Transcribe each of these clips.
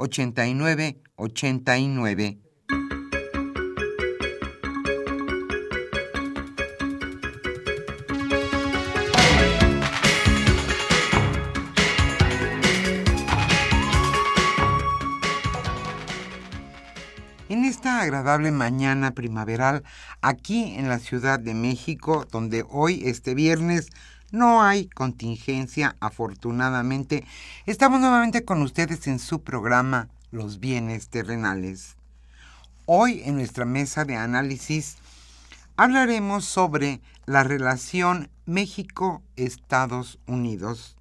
89 89. En esta agradable mañana primaveral, aquí en la Ciudad de México, donde hoy, este viernes, no hay contingencia, afortunadamente. Estamos nuevamente con ustedes en su programa Los bienes terrenales. Hoy en nuestra mesa de análisis hablaremos sobre la relación México-Estados Unidos.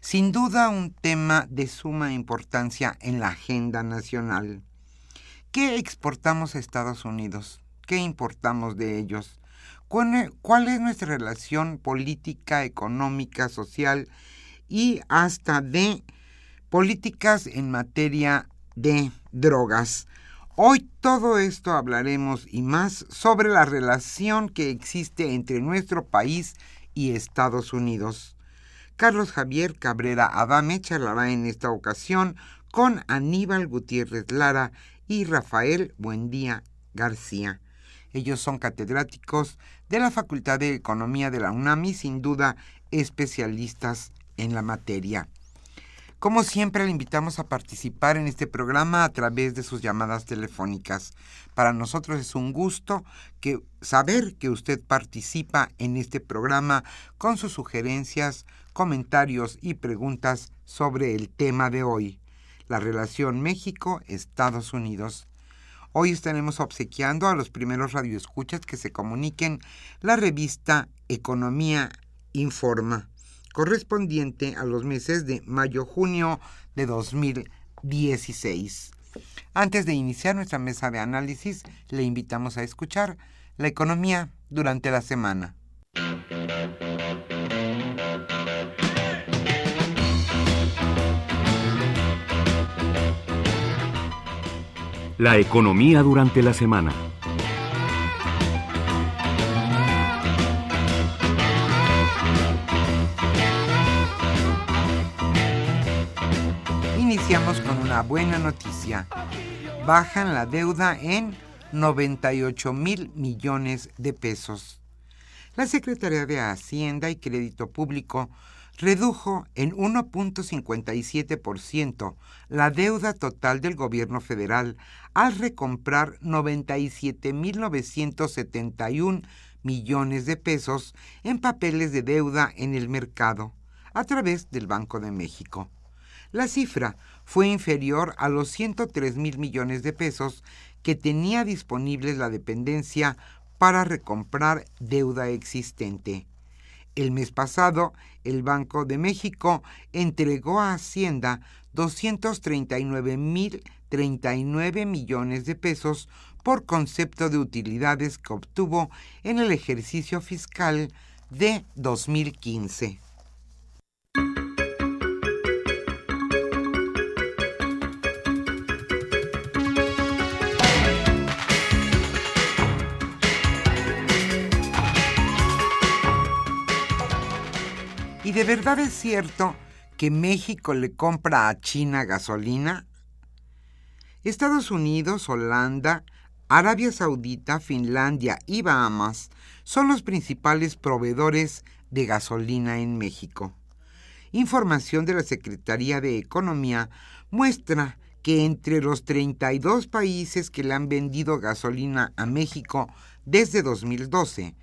Sin duda un tema de suma importancia en la agenda nacional. ¿Qué exportamos a Estados Unidos? ¿Qué importamos de ellos? Cuál es nuestra relación política, económica, social y hasta de políticas en materia de drogas. Hoy todo esto hablaremos y más sobre la relación que existe entre nuestro país y Estados Unidos. Carlos Javier Cabrera Adame charlará en esta ocasión con Aníbal Gutiérrez Lara y Rafael Buendía García. Ellos son catedráticos de la Facultad de Economía de la UNAM y sin duda especialistas en la materia. Como siempre, le invitamos a participar en este programa a través de sus llamadas telefónicas. Para nosotros es un gusto que, saber que usted participa en este programa con sus sugerencias, comentarios y preguntas sobre el tema de hoy, la relación México-Estados Unidos. Hoy estaremos obsequiando a los primeros radioescuchas que se comuniquen la revista Economía Informa, correspondiente a los meses de mayo-junio de 2016. Antes de iniciar nuestra mesa de análisis, le invitamos a escuchar la economía durante la semana. La economía durante la semana. Iniciamos con una buena noticia. Bajan la deuda en 98 mil millones de pesos. La Secretaría de Hacienda y Crédito Público redujo en 1.57% la deuda total del gobierno federal al recomprar 97.971 millones de pesos en papeles de deuda en el mercado a través del Banco de México. La cifra fue inferior a los 103 mil millones de pesos que tenía disponibles la dependencia para recomprar deuda existente. El mes pasado, el Banco de México entregó a Hacienda 239.039 millones de pesos por concepto de utilidades que obtuvo en el ejercicio fiscal de 2015. De verdad es cierto que México le compra a China gasolina? Estados Unidos, Holanda, Arabia Saudita, Finlandia y Bahamas son los principales proveedores de gasolina en México. Información de la Secretaría de Economía muestra que entre los 32 países que le han vendido gasolina a México desde 2012,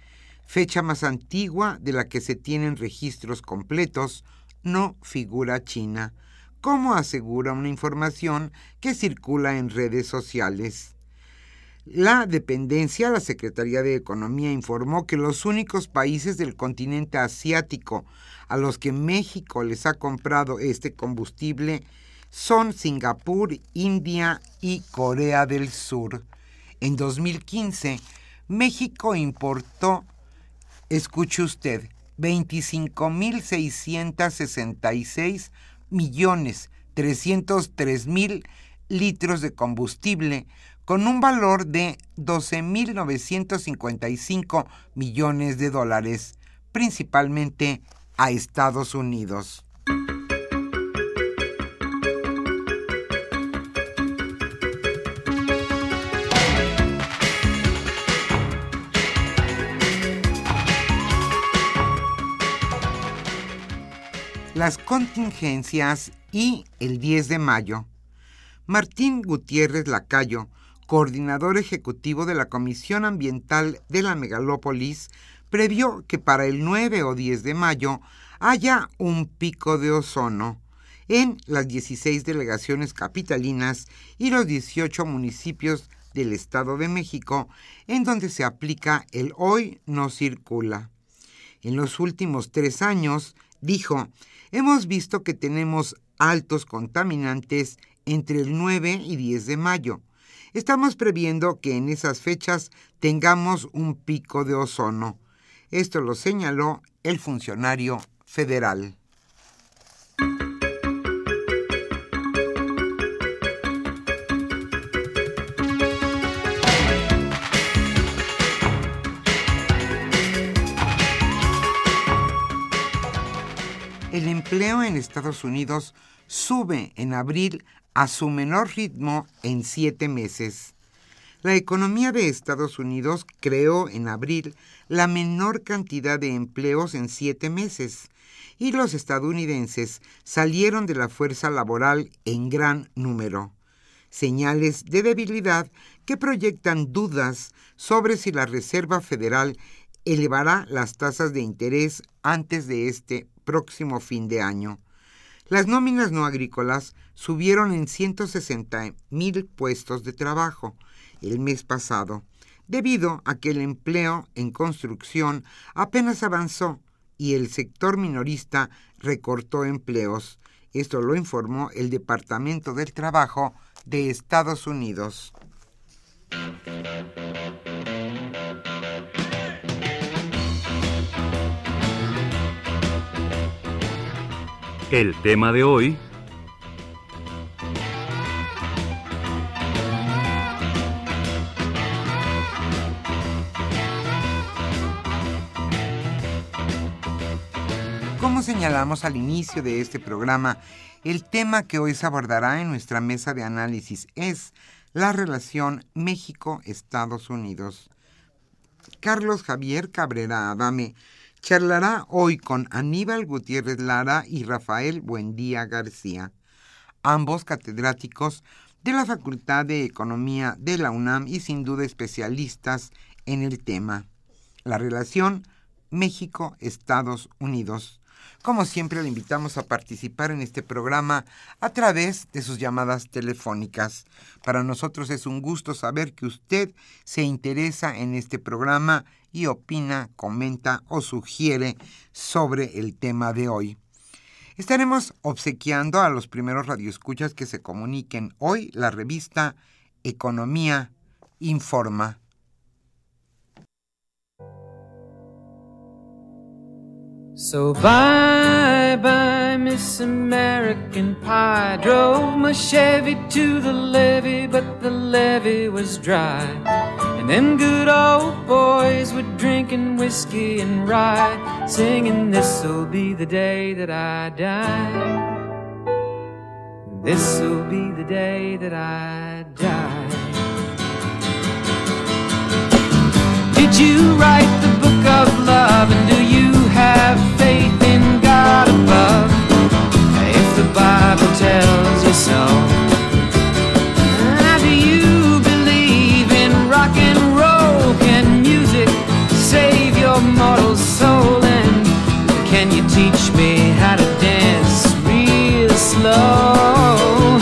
fecha más antigua de la que se tienen registros completos, no figura China, como asegura una información que circula en redes sociales. La dependencia, la Secretaría de Economía informó que los únicos países del continente asiático a los que México les ha comprado este combustible son Singapur, India y Corea del Sur. En 2015, México importó, escuche usted, 25.666 millones 303 mil litros de combustible con un valor de 12.955 millones de dólares, principalmente a Estados Unidos. Las contingencias y el 10 de mayo. Martín Gutiérrez Lacayo, coordinador ejecutivo de la Comisión Ambiental de la Megalópolis, previó que para el 9 o 10 de mayo haya un pico de ozono en las 16 delegaciones capitalinas y los 18 municipios del Estado de México, en donde se aplica el hoy no circula. En los últimos tres años, dijo, hemos visto que tenemos altos contaminantes entre el 9 y 10 de mayo. Estamos previendo que en esas fechas tengamos un pico de ozono. Esto lo señaló el funcionario federal. El empleo en Estados Unidos sube en abril a su menor ritmo en siete meses. La economía de Estados Unidos creó en abril la menor cantidad de empleos en siete meses y los estadounidenses salieron de la fuerza laboral en gran número. Señales de debilidad que proyectan dudas sobre si la Reserva Federal elevará las tasas de interés antes de este próximo fin de año. Las nóminas no agrícolas subieron en 160 mil puestos de trabajo el mes pasado, debido a que el empleo en construcción apenas avanzó y el sector minorista recortó empleos. Esto lo informó el Departamento del Trabajo de Estados Unidos. El tema de hoy... Como señalamos al inicio de este programa, el tema que hoy se abordará en nuestra mesa de análisis es la relación México-Estados Unidos. Carlos Javier Cabrera Adame charlará hoy con Aníbal Gutiérrez Lara y Rafael Buendía García, ambos catedráticos de la Facultad de Economía de la UNAM y sin duda especialistas en el tema, la relación México-Estados Unidos. Como siempre, le invitamos a participar en este programa a través de sus llamadas telefónicas. Para nosotros es un gusto saber que usted se interesa en este programa y opina, comenta o sugiere sobre el tema de hoy. Estaremos obsequiando a los primeros radioescuchas que se comuniquen hoy la revista Economía Informa. So bye bye, Miss American Pie. Drove my Chevy to the levee, but the levee was dry. Them good old boys were drinking whiskey and rye, singing, This'll be the day that I die. This'll be the day that I die. Did you write the book of love? And do you have faith in God above? If the Bible tells you so. Can you teach me how to dance real slow?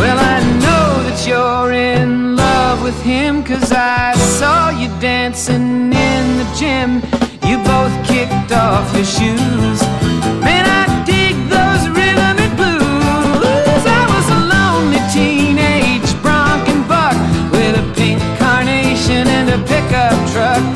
Well, I know that you're in love with him, cause I saw you dancing in the gym. You both kicked off your shoes. Man, I dig those rhythm and blues. I was a lonely teenage bronc and buck with a pink carnation and a pickup truck.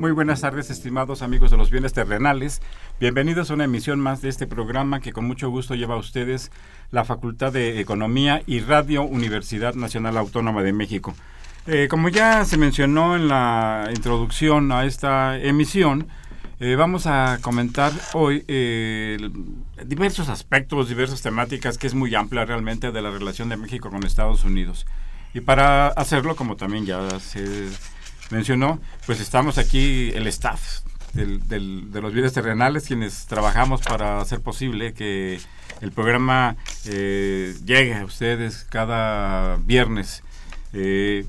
Muy buenas tardes, estimados amigos de los bienes terrenales. Bienvenidos a una emisión más de este programa que con mucho gusto lleva a ustedes la Facultad de Economía y Radio Universidad Nacional Autónoma de México. Eh, como ya se mencionó en la introducción a esta emisión, eh, vamos a comentar hoy eh, diversos aspectos, diversas temáticas que es muy amplia realmente de la relación de México con Estados Unidos. Y para hacerlo, como también ya se mencionó, pues estamos aquí el staff del, del, de los bienes terrenales, quienes trabajamos para hacer posible que el programa eh, llegue a ustedes cada viernes. Eh,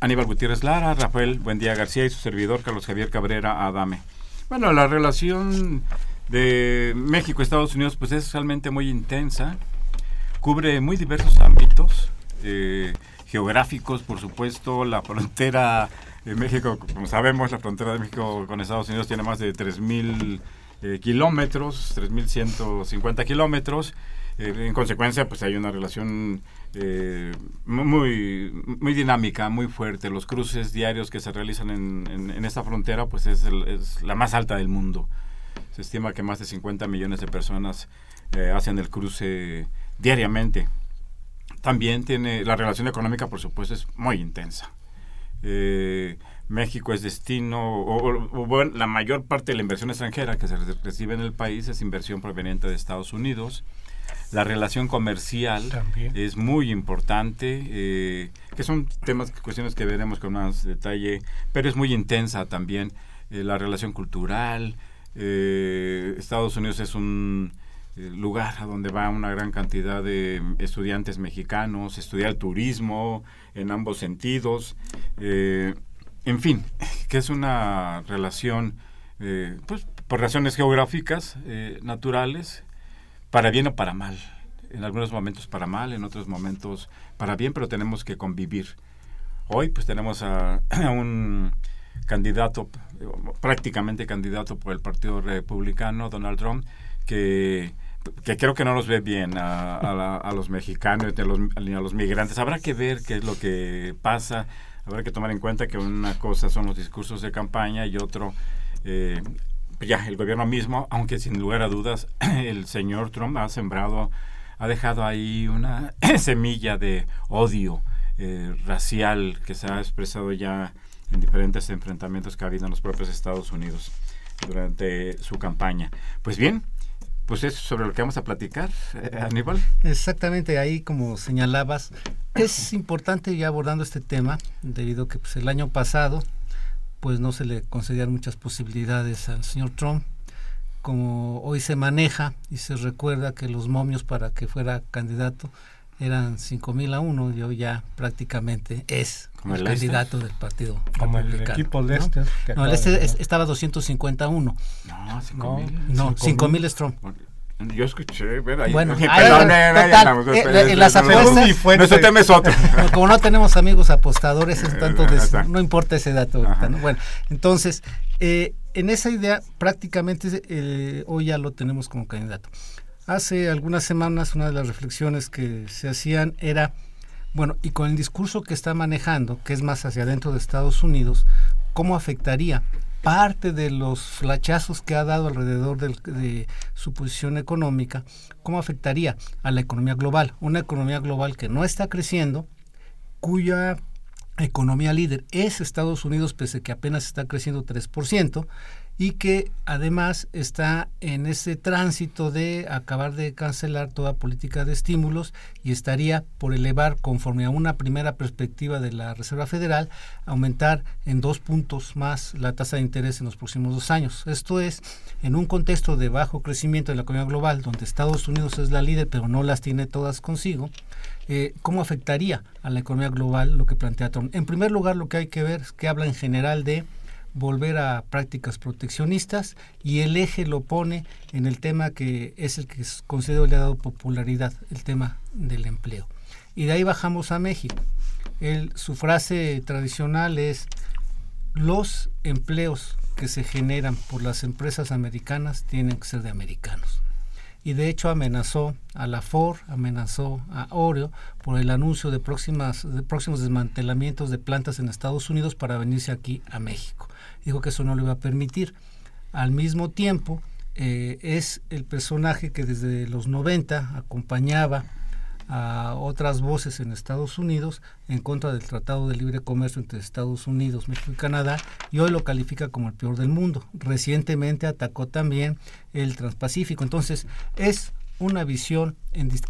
Aníbal Gutiérrez Lara, Rafael Buendía García y su servidor Carlos Javier Cabrera Adame. Bueno, la relación de México y Estados Unidos pues es realmente muy intensa, cubre muy diversos ámbitos. Eh, geográficos, por supuesto, la frontera de México, como sabemos, la frontera de México con Estados Unidos tiene más de 3.000 eh, kilómetros, 3.150 kilómetros. Eh, en consecuencia, pues hay una relación eh, muy, muy dinámica, muy fuerte. Los cruces diarios que se realizan en, en, en esta frontera, pues es, es, la más alta del mundo. Se estima que más de 50 millones de personas eh, hacen el cruce diariamente. También tiene la relación económica, por supuesto, es muy intensa. Eh, México es destino, o, o, o, bueno, la mayor parte de la inversión extranjera que se recibe en el país es inversión proveniente de Estados Unidos. La relación comercial También. es muy importante, eh, que son temas, cuestiones que veremos con más detalle, pero es muy intensa también. Eh, la relación cultural, eh, Estados Unidos es un lugar a donde va una gran cantidad de estudiantes mexicanos, estudiar turismo en ambos sentidos. Eh, en fin, que es una relación, eh, pues, por razones geográficas, eh, naturales, para bien o para mal. En algunos momentos para mal, en otros momentos para bien, pero tenemos que convivir. Hoy, pues, tenemos a, a un candidato, prácticamente candidato por el Partido Republicano, Donald Trump, que que creo que no nos ve bien a, la, a los mexicanos los, ni a los migrantes. Habrá que ver qué es lo que pasa. Habrá que tomar en cuenta que una cosa son los discursos de campaña y otro, eh, ya el gobierno mismo, aunque sin lugar a dudas el señor Trump ha sembrado, ha dejado ahí una semilla de odio eh, racial que se ha expresado ya en diferentes enfrentamientos que ha habido en los propios Estados Unidos durante su campaña. Pues bien, pues es sobre lo que vamos a platicar, eh, Aníbal. Exactamente, ahí como señalabas, es importante ya abordando este tema, debido a que pues, el año pasado pues no se le concedían muchas posibilidades al señor Trump. Como hoy se maneja y se recuerda que los momios para que fuera candidato eran 5 mil a 1 y hoy ya prácticamente es Como el, candidato del partido Como el equipo ¿no? Leicester. que No, el este de- es- estaba 251. No, cinco No. mil. No, Cinco 5 mil. mil es Trump. Yo escuché, ver ahí. Bueno, en las apuestas- Nuestro tema es otro. Como no tenemos amigos apostadores, es tanto Ajá. no importa ese dato ahorita. ¿no? Bueno, entonces, eh, en esa idea prácticamente eh, hoy ya lo tenemos como candidato. Hace algunas semanas una de las reflexiones que se hacían era, bueno, y con el discurso que está manejando, que es más hacia adentro de Estados Unidos, ¿cómo afectaría parte de los flachazos que ha dado alrededor de su posición económica, cómo afectaría a la economía global? Una economía global que no está creciendo, cuya economía líder es Estados Unidos, pese a que apenas está creciendo 3%, y que además está en ese tránsito de acabar de cancelar toda política de estímulos y estaría por elevar, conforme a una primera perspectiva de la Reserva Federal, aumentar en dos puntos más la tasa de interés en los próximos dos años. Esto es, en un contexto de bajo crecimiento de la economía global, donde Estados Unidos es la líder, pero no las tiene todas consigo, eh, ¿cómo afectaría a la economía global lo que plantea Trump? En primer lugar, lo que hay que ver es que habla en general de volver a prácticas proteccionistas y el eje lo pone en el tema que es el que considero le ha dado popularidad, el tema del empleo. Y de ahí bajamos a México. Él- su frase tradicional es los empleos que se generan por las empresas americanas tienen que ser de americanos y de hecho amenazó a la Ford, amenazó a Oreo por el anuncio de, próximas, de próximos desmantelamientos de plantas en Estados Unidos para venirse aquí a México. Dijo que eso no lo iba a permitir. Al mismo tiempo, eh, es el personaje que desde los 90 acompañaba a otras voces en Estados Unidos en contra del Tratado de Libre Comercio entre Estados Unidos, México y Canadá y hoy lo califica como el peor del mundo. Recientemente atacó también el Transpacífico. Entonces es una visión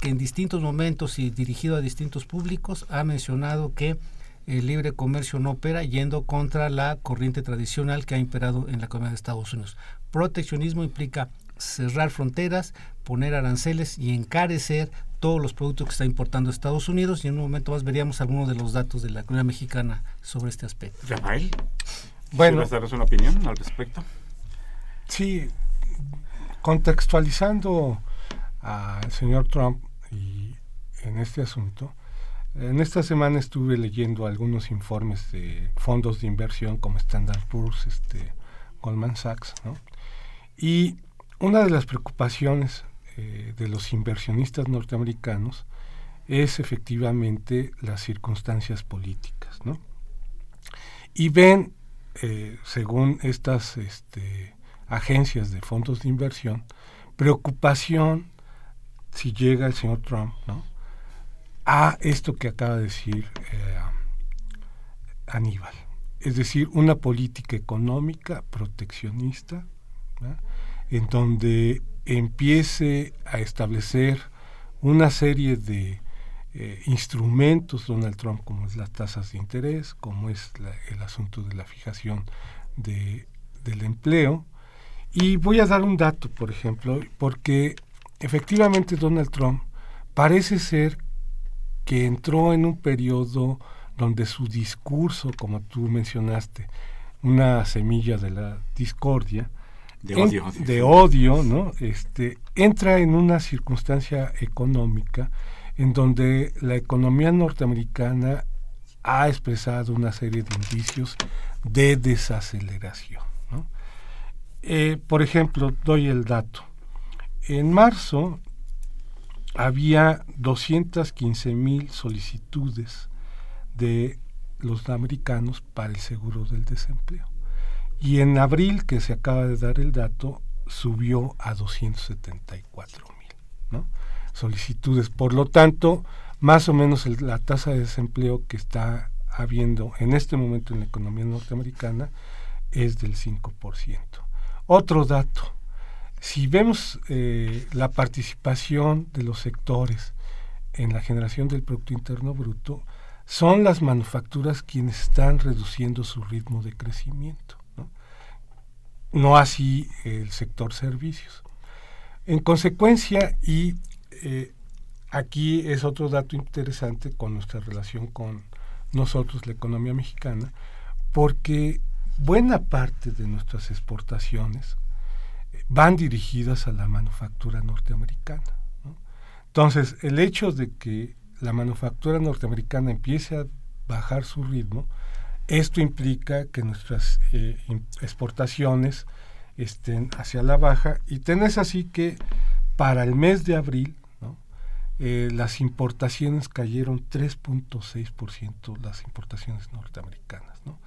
que en distintos momentos y dirigido a distintos públicos ha mencionado que el libre comercio no opera yendo contra la corriente tradicional que ha imperado en la economía de Estados Unidos. Proteccionismo implica cerrar fronteras, poner aranceles y encarecer todos los productos que está importando Estados Unidos y en un momento más veríamos algunos de los datos de la economía mexicana sobre este aspecto. Rafael, Bueno, ¿quieres darnos una opinión al respecto? Sí, contextualizando al señor Trump y en este asunto, en esta semana estuve leyendo algunos informes de fondos de inversión como Standard Poor's, este, Goldman Sachs, ¿no? Y una de las preocupaciones eh, de los inversionistas norteamericanos es efectivamente las circunstancias políticas, ¿no? Y ven, eh, según estas este, agencias de fondos de inversión, preocupación si llega el señor Trump, ¿no? A esto que acaba de decir eh, Aníbal, es decir, una política económica proteccionista, en donde empiece a establecer una serie de eh, instrumentos Donald Trump, como es las tasas de interés, como es la- el asunto de la fijación de, del empleo. Y voy a dar un dato, por ejemplo, porque efectivamente Donald Trump parece ser que entró en un periodo donde su discurso, como tú mencionaste, una semilla de la discordia, De en- odio. de odio, ¿no? Este, entra en una circunstancia económica en donde la economía norteamericana ha expresado una serie de indicios de desaceleración. ¿no? Eh, por ejemplo, doy el dato. En marzo había 215 mil solicitudes de los americanos para el seguro del desempleo. Y en abril, que se acaba de dar el dato, subió a 274 mil solicitudes. Por lo tanto, más o menos la tasa de desempleo que está habiendo en este momento en la economía norteamericana es del 5%. Otro dato, si vemos eh, la participación de los sectores en la generación del Producto Interno Bruto, son las manufacturas quienes están reduciendo su ritmo de crecimiento, no, así el sector servicios. En consecuencia, y eh, aquí es otro dato interesante con nuestra relación con nosotros, la economía mexicana, porque buena parte de nuestras exportaciones van dirigidas a la manufactura norteamericana. Entonces, el hecho de que la manufactura norteamericana empiece a bajar su ritmo, esto implica que nuestras eh, exportaciones estén hacia la baja y tenés así que para el mes de abril eh, las importaciones cayeron 3.6% las importaciones norteamericanas, ¿no?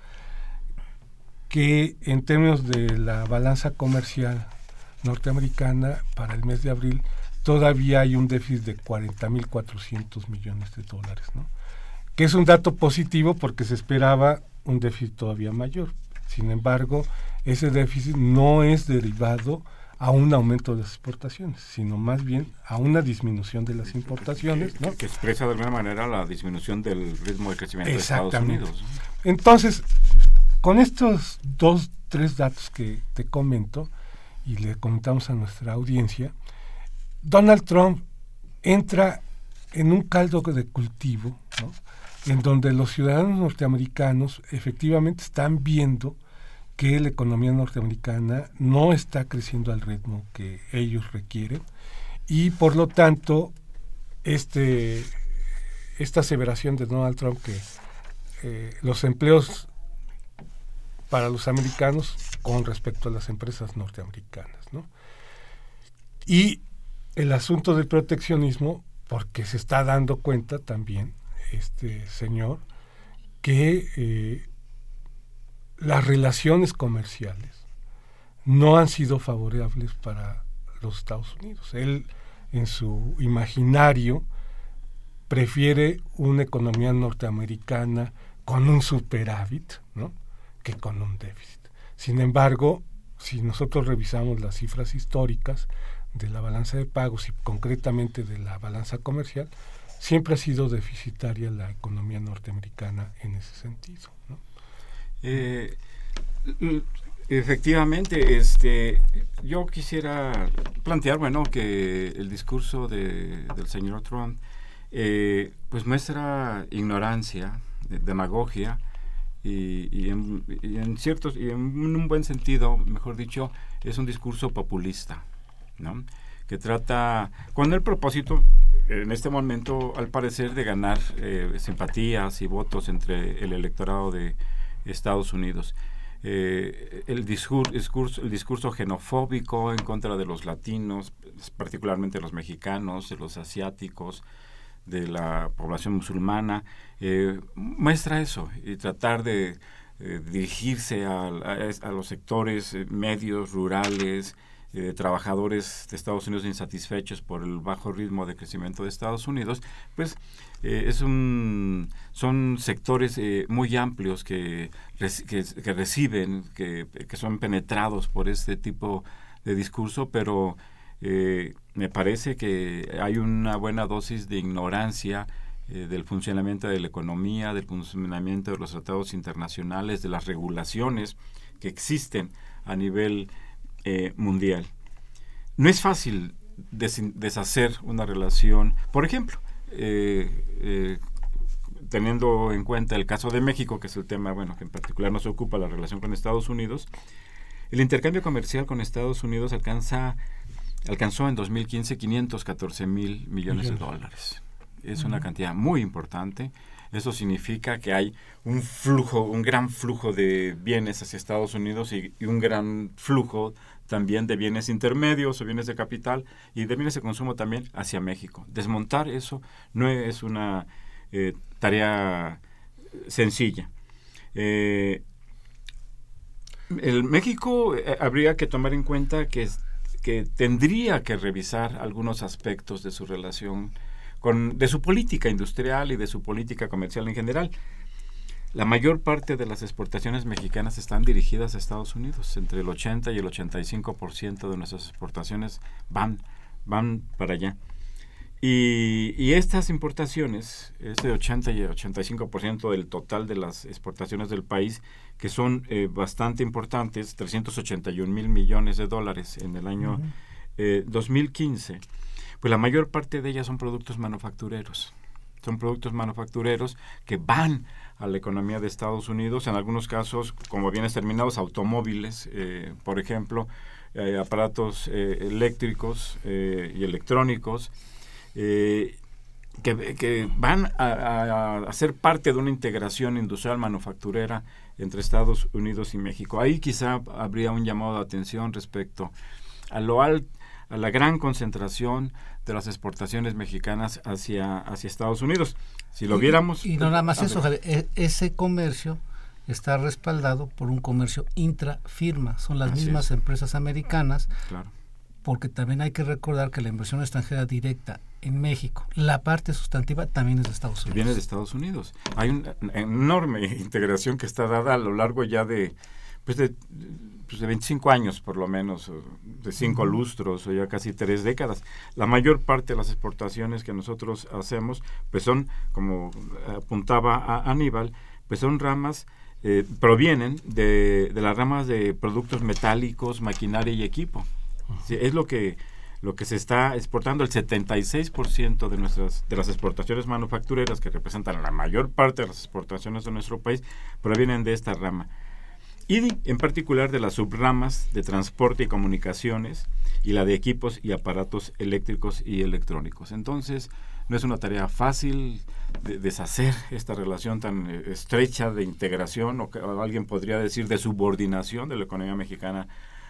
que en términos de la balanza comercial norteamericana para el mes de abril todavía hay un déficit de 40.400 millones de dólares, ¿no? que es un dato positivo porque se esperaba un déficit todavía mayor. Sin embargo, ese déficit no es derivado a un aumento de las exportaciones, sino más bien a una disminución de las importaciones. Que, que expresa de alguna manera la disminución del ritmo de crecimiento de Estados Unidos. Entonces, con estos dos, tres datos que te comento y le comentamos a nuestra audiencia, Donald Trump entra en un caldo de cultivo, en donde los ciudadanos norteamericanos efectivamente están viendo que la economía norteamericana no está creciendo al ritmo que ellos requieren y por lo tanto este esta aseveración de Donald Trump que eh, los empleos para los americanos con respecto a las empresas norteamericanas ¿no? y el asunto del proteccionismo porque se está dando cuenta también este señor que eh, las relaciones comerciales no han sido favorables para los Estados Unidos. Él, en su imaginario, prefiere una economía norteamericana con un superávit, ¿no? Con un déficit. Sin embargo, si nosotros revisamos las cifras históricas de la balanza de pagos y concretamente de la balanza comercial, siempre ha sido deficitaria la economía norteamericana en ese sentido. Eh, efectivamente, este, yo quisiera plantear, bueno, que el discurso de, del señor Trump, eh, pues muestra ignorancia, demagogia, y, y, en, ciertos, y en un buen sentido, mejor dicho, es un discurso populista, ¿no? que trata, con el propósito, en este momento, al parecer, de ganar eh, simpatías y votos entre el electorado de, Estados Unidos. Eh, el, discurso, el discurso xenofóbico en contra de los latinos, particularmente los mexicanos, de los asiáticos, de la población musulmana, eh, muestra eso y tratar de eh, dirigirse a, a, los sectores medios, rurales, eh, trabajadores de Estados Unidos insatisfechos por el bajo ritmo de crecimiento de Estados Unidos, pues eh, es un, son sectores eh, muy amplios que, que, reciben, que, que, son penetrados por este tipo de discurso, pero me parece que hay una buena dosis de ignorancia del funcionamiento de la economía, del funcionamiento de los tratados internacionales, de las regulaciones que existen a nivel eh, mundial. No es fácil deshacer una relación, por ejemplo, eh, eh, teniendo en cuenta el caso de México, que es el tema, bueno, que en particular nos ocupa la relación con Estados Unidos, el intercambio comercial con Estados Unidos alcanza, alcanzó en 2015 514 mil millones de dólares. Es una cantidad muy importante. Eso significa que hay un flujo, un gran flujo de bienes hacia Estados Unidos y, y un gran flujo también de bienes intermedios o bienes de capital y de bienes de consumo también hacia México. Desmontar eso no es una eh, tarea sencilla. Eh, el México eh, habría que tomar en cuenta que, que tendría que revisar algunos aspectos de su relación con, de su política industrial y de su política comercial en general. La mayor parte de las exportaciones mexicanas están dirigidas a Estados Unidos. Entre el 80 y el 85% de nuestras exportaciones van, van para allá. Y, y, estas importaciones, este 80 y 85% del total de las exportaciones del país, que son eh, bastante importantes, 381 mil millones de dólares en el año uh -huh. eh, 2015, pues la mayor parte de ellas son productos manufactureros. Son productos manufactureros que van a la economía de Estados Unidos, en algunos casos, como bienes terminados, automóviles, eh, por ejemplo, eh, aparatos eh, eléctricos y electrónicos, que, van a, a, ser parte de una integración industrial manufacturera entre Estados Unidos y México. Ahí quizá habría un llamado de atención respecto a lo alto a la gran concentración de las exportaciones mexicanas hacia, hacia Estados Unidos. Si lo viéramos... Y, no nada más eso, Javier, e, ese comercio está respaldado por un comercio intrafirma, son las mismas empresas americanas, claro. porque también hay que recordar que la inversión extranjera directa en México, la parte sustantiva también es de Estados Unidos. Viene de Estados Unidos. Hay una enorme integración que está dada a lo largo ya de, pues de pues de 25 años por lo menos, de cinco lustros o ya casi tres décadas. La mayor parte de las exportaciones que nosotros hacemos, pues son, como apuntaba a Aníbal, pues son ramas, eh, provienen de, de, las ramas de productos metálicos, maquinaria y equipo. es lo que lo que se está exportando, el 76% de nuestras de las exportaciones manufactureras que representan la mayor parte de las exportaciones de nuestro país provienen de esta rama y en particular de las subramas de transporte y comunicaciones y la de equipos y aparatos eléctricos y electrónicos. Entonces, no es una tarea fácil de deshacer esta relación tan eh, estrecha de integración o, alguien podría decir de subordinación de la economía mexicana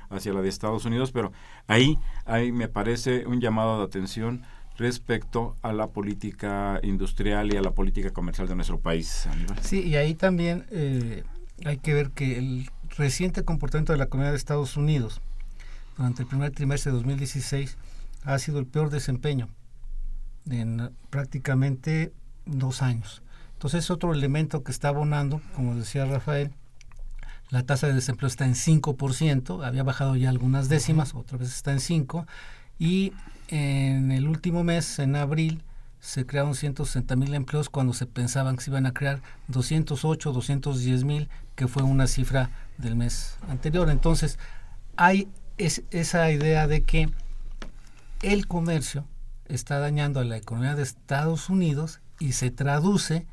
hacia la de Estados Unidos, pero ahí, ahí me parece un llamado de atención respecto a la política industrial y a la política comercial de nuestro país. Sí, y ahí también eh, hay que ver que el reciente comportamiento de la economía de Estados Unidos durante el primer trimestre de 2016 ha sido el peor desempeño en prácticamente dos años. Entonces es otro elemento que está abonando, como decía Rafael, la tasa de desempleo está en 5%, había bajado ya algunas décimas, otra vez está en 5%, y en el último mes, en abril, se crearon 160 mil empleos cuando se pensaban que se iban a crear 208, 210 mil, que fue una cifra del mes anterior. Entonces, hay esa idea de que el comercio está dañando a la economía de Estados Unidos y se traduce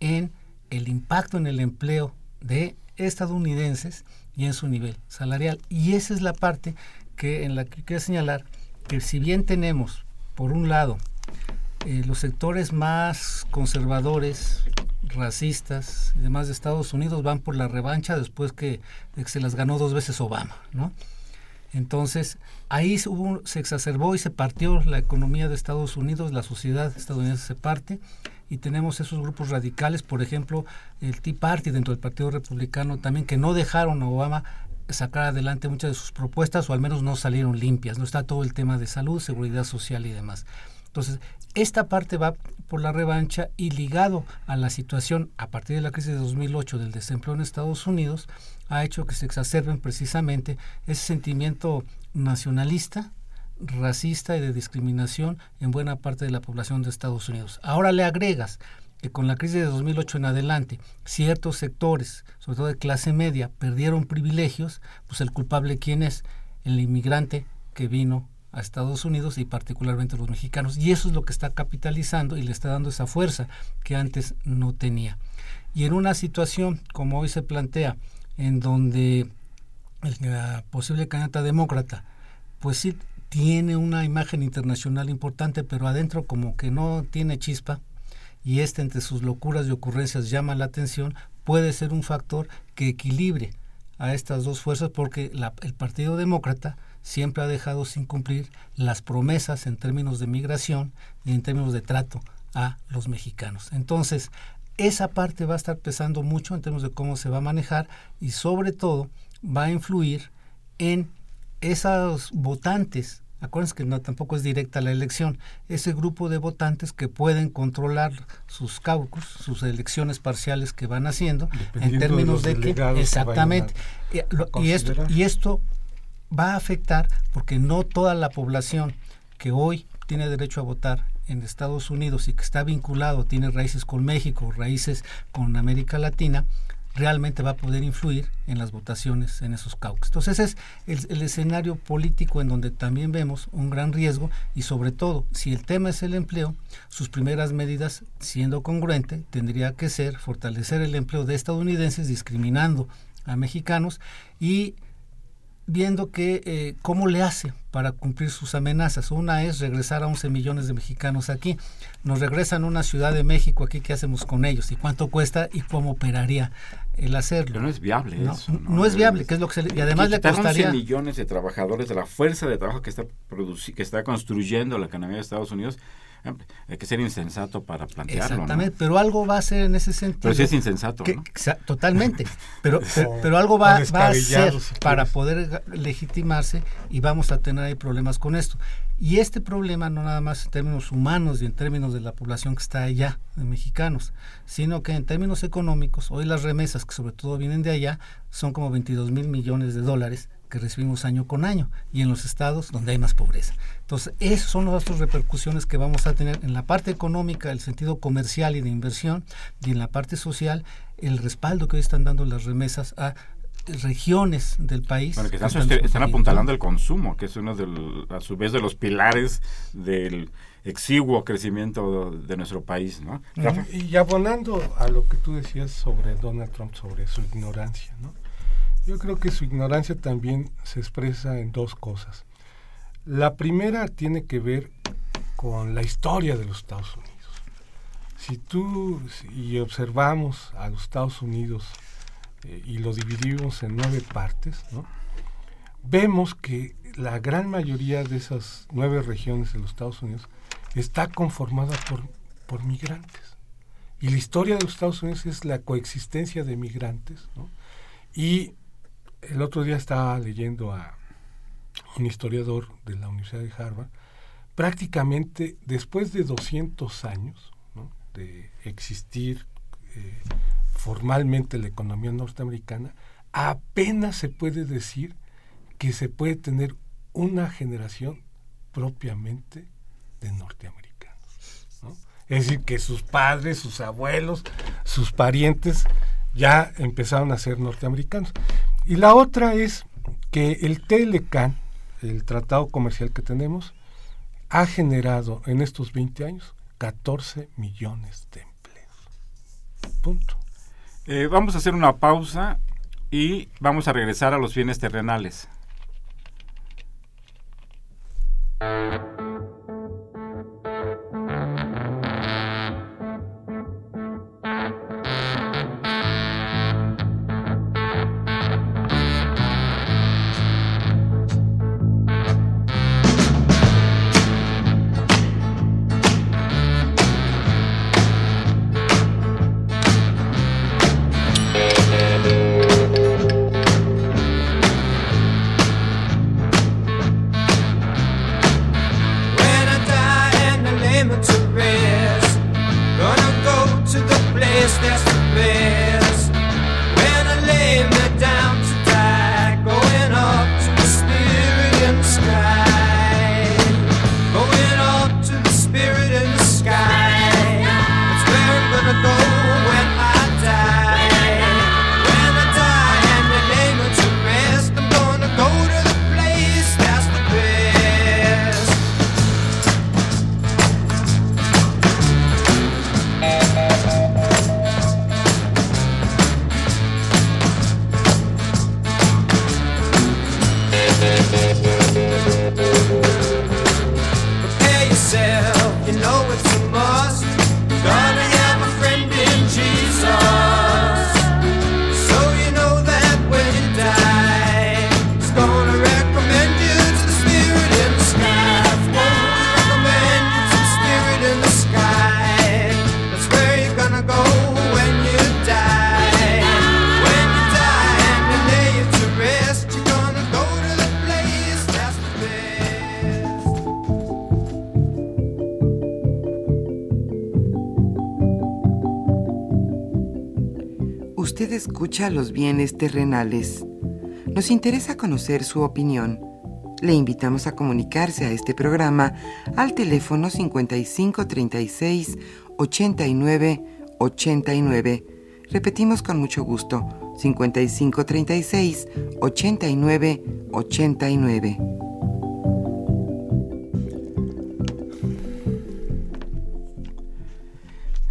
en el impacto en el empleo de estadounidenses y en su nivel salarial. Y esa es la parte que en la que quiero señalar que si bien tenemos, por un lado, eh, los sectores más conservadores, racistas y demás de Estados Unidos van por la revancha después que, se las ganó dos veces Obama, ¿no? Entonces, ahí se exacerbó y se partió la economía de Estados Unidos, la sociedad estadounidense se parte y tenemos esos grupos radicales, por ejemplo, el Tea Party dentro del Partido Republicano también, que no dejaron a Obama sacar adelante muchas de sus propuestas o al menos no salieron limpias, no está todo el tema de salud, seguridad social y demás. Entonces, esta parte va por la revancha y ligado a la situación a partir de la crisis de 2008 del desempleo en Estados Unidos, ha hecho que se exacerben precisamente ese sentimiento nacionalista, racista y de discriminación en buena parte de la población de Estados Unidos. Ahora le agregas que con la crisis de 2008 en adelante ciertos sectores, sobre todo de clase media, perdieron privilegios, pues el culpable quién es? El inmigrante que vino a Estados Unidos y particularmente los mexicanos. Y eso es lo que está capitalizando y le está dando esa fuerza que antes no tenía. Y en una situación como hoy se plantea, en donde la posible candidata demócrata, pues sí tiene una imagen internacional importante, pero adentro como que no tiene chispa, y este entre sus locuras y ocurrencias llama la atención, puede ser un factor que equilibre a estas dos fuerzas porque el Partido Demócrata siempre ha dejado sin cumplir las promesas en términos de migración y en términos de trato a los mexicanos. Entonces, esa parte va a estar pesando mucho en términos de cómo se va a manejar y sobre todo va a influir en esos votantes. Acuérdense que no, tampoco es directa la elección. Ese grupo de votantes que pueden controlar sus caucus, sus elecciones parciales que van haciendo, en términos de, que exactamente. y, esto, y esto va a afectar porque no toda la población que hoy tiene derecho a votar en Estados Unidos y que está vinculado, tiene raíces con México, raíces con América Latina, realmente va a poder influir en las votaciones en esos caucus. Entonces ese es el, escenario político en donde también vemos un gran riesgo y sobre todo, si el tema es el empleo, sus primeras medidas, siendo congruente, tendría que ser fortalecer el empleo de estadounidenses discriminando a mexicanos y viendo que eh, cómo le hace para cumplir sus amenazas. Una es regresar a 11 millones de mexicanos aquí. Nos regresan a una ciudad de México aquí, ¿qué hacemos con ellos? ¿Y cuánto cuesta? ¿Y cómo operaría el hacerlo? Pero no es viable no, eso. No, es viable, que es lo que se le, Y además le costaría... 11 millones de trabajadores de la fuerza de trabajo que está, que está construyendo la economía de Estados Unidos hay que ser insensato para plantearlo. Exactamente, pero algo va a ser en ese sentido. Pero sí es insensato. ¿no? Totalmente, pero, pero, algo va, va a ser para poder legitimarse y vamos a tener ahí problemas con esto. Y este problema no nada más en términos humanos y en términos de la población que está allá, de mexicanos, sino que en términos económicos, hoy las remesas que sobre todo vienen de allá son como 22 mil millones de dólares que recibimos año con año y en los estados donde hay más pobreza. Entonces, esas son las otras repercusiones que vamos a tener en la parte económica, el sentido comercial y de inversión, y en la parte social, el respaldo que hoy están dando las remesas a regiones del país. Bueno, que están, apuntalando el consumo, que es uno de, a su vez de los pilares del exiguo crecimiento de nuestro país, ¿no? Y abonando a lo que tú decías sobre Donald Trump, sobre su ignorancia, ¿no? Yo creo que su ignorancia también se expresa en dos cosas. La primera tiene que ver con la historia de los Estados Unidos. Si tú y observamos a los Estados Unidos eh, y lo dividimos en nueve partes, vemos que la gran mayoría de esas nueve regiones de los Estados Unidos está conformada por, por migrantes. Y la historia de los Estados Unidos es la coexistencia de migrantes. Y el otro día estaba leyendo a un historiador de la Universidad de Harvard, prácticamente después de 200 años de existir eh, formalmente la economía norteamericana, apenas se puede decir que se puede tener una generación propiamente de norteamericanos. Es decir, que sus padres, sus abuelos, sus parientes ya empezaron a ser norteamericanos. Y la otra es que el TLCAN, el tratado comercial que tenemos, ha generado en estos 20 años 14 millones de empleos. Punto. Eh, vamos a hacer una pausa y vamos a regresar a los bienes terrenales. Los bienes terrenales. Nos interesa conocer su opinión. Le invitamos a comunicarse a este programa al teléfono 5536 89 89. Repetimos con mucho gusto, 5536 89 89.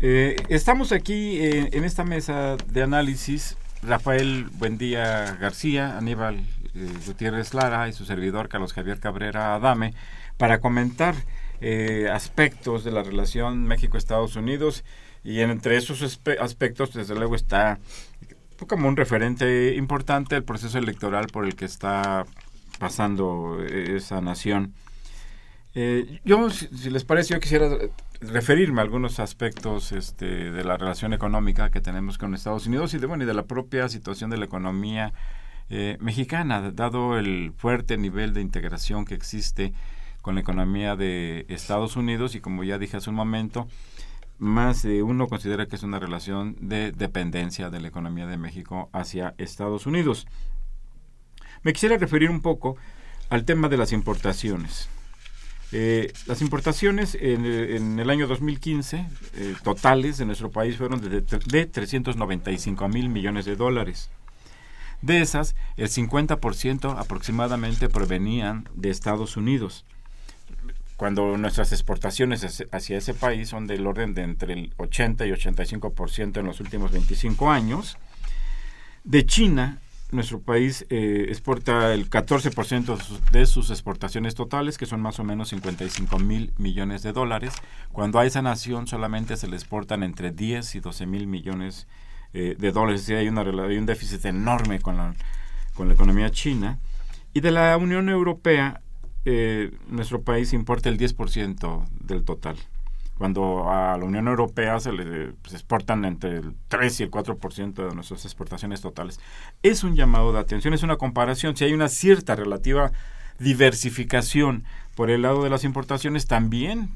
Eh, estamos aquí eh, en esta mesa de análisis, Rafael Buendía García, Aníbal eh, Gutiérrez Lara y su servidor Carlos Javier Cabrera Adame, para comentar aspectos de la relación México-Estados Unidos y entre esos aspectos, desde luego, está como un referente importante el proceso electoral por el que está pasando esa nación. Yo, si, les parece, yo quisiera referirme a algunos aspectos este, de la relación económica que tenemos con Estados Unidos y de, bueno, y de la propia situación de la economía eh, mexicana, dado el fuerte nivel de integración que existe con la economía de Estados Unidos y como ya dije hace un momento, más de uno considera que es una relación de dependencia de la economía de México hacia Estados Unidos. Me quisiera referir un poco al tema de las importaciones. Eh, las importaciones en, el año 2015 eh, totales de nuestro país fueron de, de 395 mil millones de dólares. De esas, el 50% aproximadamente provenían de Estados Unidos, cuando nuestras exportaciones hacia ese país son del orden de entre el 80 y 85% en los últimos 25 años. De China nuestro país eh, exporta el 14% de sus exportaciones totales, que son más o menos 55 mil millones de dólares, cuando a esa nación solamente se le exportan entre 10 y 12 mil millones eh, de dólares. Es decir, hay, una, hay un déficit enorme con la, con la economía china. Y de la Unión Europea, eh, nuestro país importa el 10% del total cuando a la Unión Europea se le pues, exportan entre el 3 y el 4% de nuestras exportaciones totales. Es un llamado de atención, es una comparación. Si hay una cierta relativa diversificación por el lado de las importaciones, también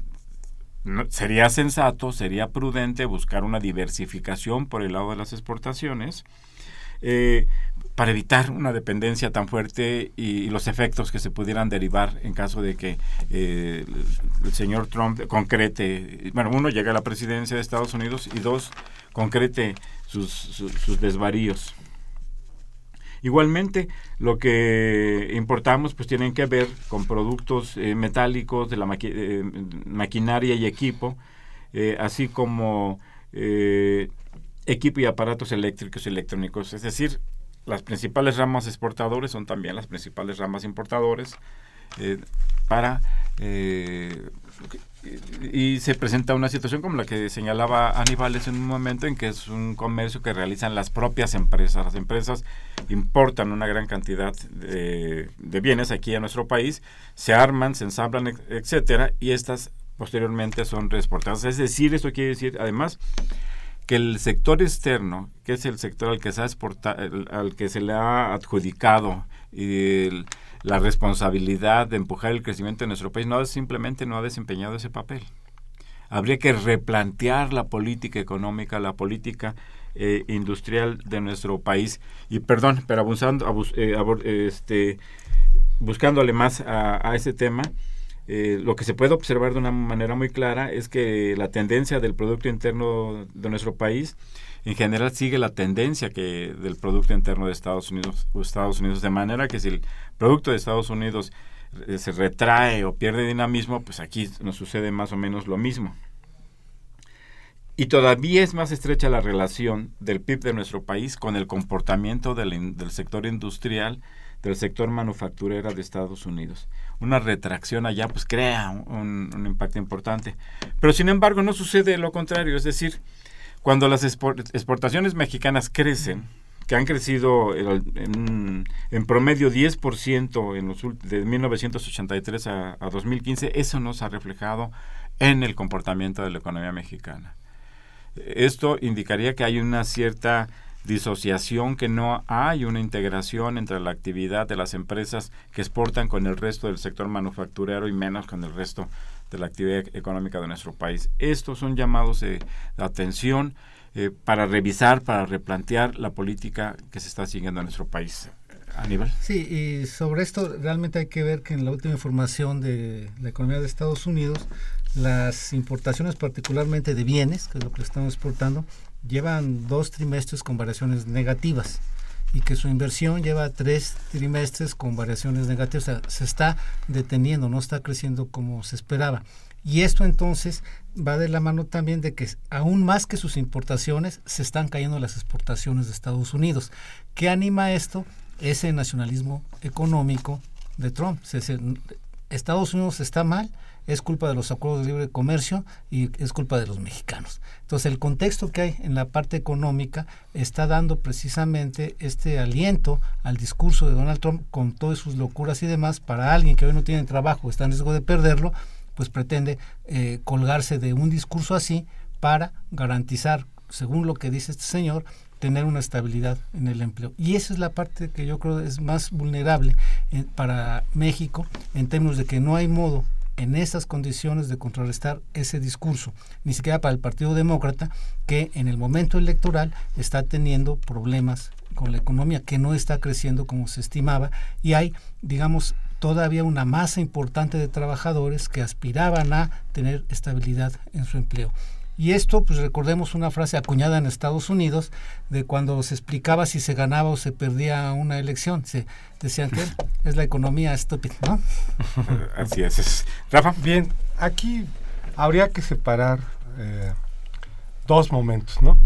sería sensato, sería prudente buscar una diversificación por el lado de las exportaciones. Eh, para evitar una dependencia tan fuerte y, los efectos que se pudieran derivar en caso de que eh, el, señor Trump concrete, bueno, uno, llegue a la presidencia de Estados Unidos y dos, concrete sus, sus, desvaríos. Igualmente, lo que importamos pues tienen que ver con productos eh, metálicos de la eh, maquinaria y equipo, así como equipo y aparatos eléctricos y electrónicos, es decir, las principales ramas exportadores son también las principales ramas importadores eh, para eh, y se presenta una situación como la que señalaba Aníbal en un momento en que es un comercio que realizan las propias empresas. Las empresas importan una gran cantidad de, de bienes aquí a nuestro país, se arman, se ensamblan, etcétera, y estas posteriormente son reexportadas. Es decir, esto quiere decir además que el sector externo, que es el sector al que se, ha al que se le ha adjudicado la responsabilidad de empujar el crecimiento de nuestro país, no simplemente no ha desempeñado ese papel. Habría que replantear la política económica, la política eh, industrial de nuestro país. Y perdón, pero abusando, eh, este, buscándole más a ese tema, eh, lo que se puede observar de una manera muy clara es que la tendencia del Producto Interno de nuestro país en general sigue la tendencia que del Producto Interno de Estados Unidos, Estados Unidos de manera que si el Producto de Estados Unidos eh, se retrae o pierde dinamismo, pues aquí nos sucede más o menos lo mismo. Y todavía es más estrecha la relación del PIB de nuestro país con el comportamiento del, del sector industrial, del sector manufacturero de Estados Unidos una retracción allá, pues crea un, impacto importante. Pero sin embargo no sucede lo contrario, es decir, cuando las exportaciones mexicanas crecen, que han crecido en, promedio 10% en los, de 1983 a, a 2015, eso nos ha reflejado en el comportamiento de la economía mexicana. Esto indicaría que hay una cierta disociación, que no hay una integración entre la actividad de las empresas que exportan con el resto del sector manufacturero y menos con el resto de la actividad económica de nuestro país. Estos son llamados de, atención eh, para revisar, para replantear la política que se está siguiendo en nuestro país. Aníbal. Sí, y sobre esto realmente hay que ver que en la última información de la economía de Estados Unidos, las importaciones particularmente de bienes, que es lo que estamos exportando, llevan dos trimestres con variaciones negativas y que su inversión lleva tres trimestres con variaciones negativas, o sea, se está deteniendo, no está creciendo como se esperaba. Y esto entonces va de la mano también de que aún más que sus importaciones, se están cayendo las exportaciones de Estados Unidos. ¿Qué anima esto? Ese nacionalismo económico de Trump. Estados Unidos está mal, es culpa de los acuerdos de libre comercio y es culpa de los mexicanos. Entonces el contexto que hay en la parte económica está dando precisamente este aliento al discurso de Donald Trump con todas sus locuras y demás para alguien que hoy no tiene trabajo, está en riesgo de perderlo, pues pretende eh, colgarse de un discurso así para garantizar, según lo que dice este señor, tener una estabilidad en el empleo. Y esa es la parte que yo creo es más vulnerable eh, para México en términos de que no hay modo en esas condiciones de contrarrestar ese discurso, ni siquiera para el Partido Demócrata, que en el momento electoral está teniendo problemas con la economía, que no está creciendo como se estimaba, y hay, digamos, todavía una masa importante de trabajadores que aspiraban a tener estabilidad en su empleo. Y esto, pues recordemos una frase acuñada en Estados Unidos de cuando se explicaba si se ganaba o se perdía una elección. Se decían que es la economía estúpida, ¿no? Así es. Rafa. Bien, aquí habría que separar eh, dos momentos, ¿no?